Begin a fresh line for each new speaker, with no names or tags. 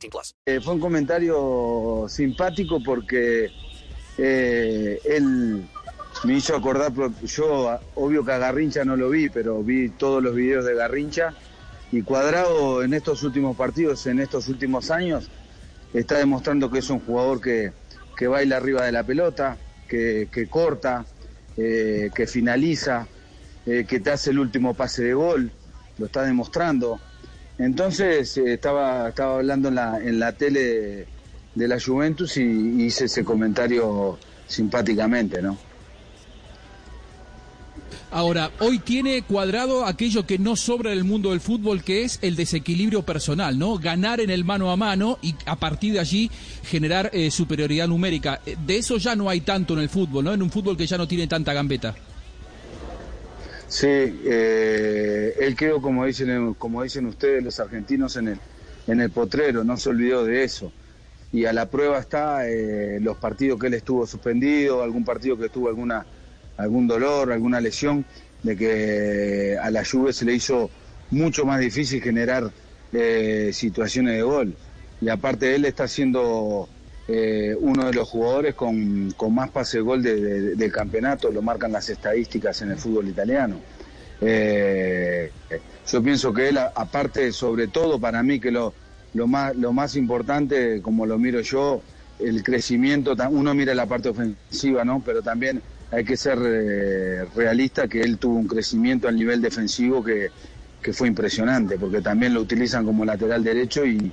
18 plus.
Eh, fue un comentario simpático porque eh, él me hizo acordar, yo obvio que a Garrincha no lo vi, pero vi todos los videos de Garrincha y Cuadrado en estos últimos partidos, en estos últimos años, está demostrando que es un jugador que, que baila arriba de la pelota, que, corta, eh, que finaliza, que te hace el último pase de gol, lo está demostrando. Entonces eh, estaba, estaba hablando en la, en la tele de, la Juventus y hice ese comentario simpáticamente, ¿no?
Ahora, hoy tiene cuadrado aquello que no sobra en el mundo del fútbol, que es el desequilibrio personal, ¿no? Ganar en el mano a mano y a partir de allí generar eh, superioridad numérica. De eso ya no hay tanto en el fútbol, ¿no? En un fútbol que ya no tiene tanta gambeta.
Sí, eh, él quedó, como dicen, como dicen ustedes, los argentinos, en el, en el potrero, no se olvidó de eso. Y a la prueba está los partidos que él estuvo suspendido, algún partido que tuvo alguna algún dolor, alguna lesión, de que a la Juve se le hizo mucho más difícil generar eh, situaciones de gol. Y aparte él está siendo eh, uno de los jugadores con, más pase de gol del campeonato, lo marcan las estadísticas en el fútbol italiano. Eh, yo pienso que él, aparte, sobre todo para mí, que lo, lo, más, lo más importante, como lo miro yo, el crecimiento, uno mira la parte ofensiva, ¿no? Pero también hay que ser eh, realista que él tuvo un crecimiento al nivel defensivo que, que, fue impresionante, porque también lo utilizan como lateral derecho y,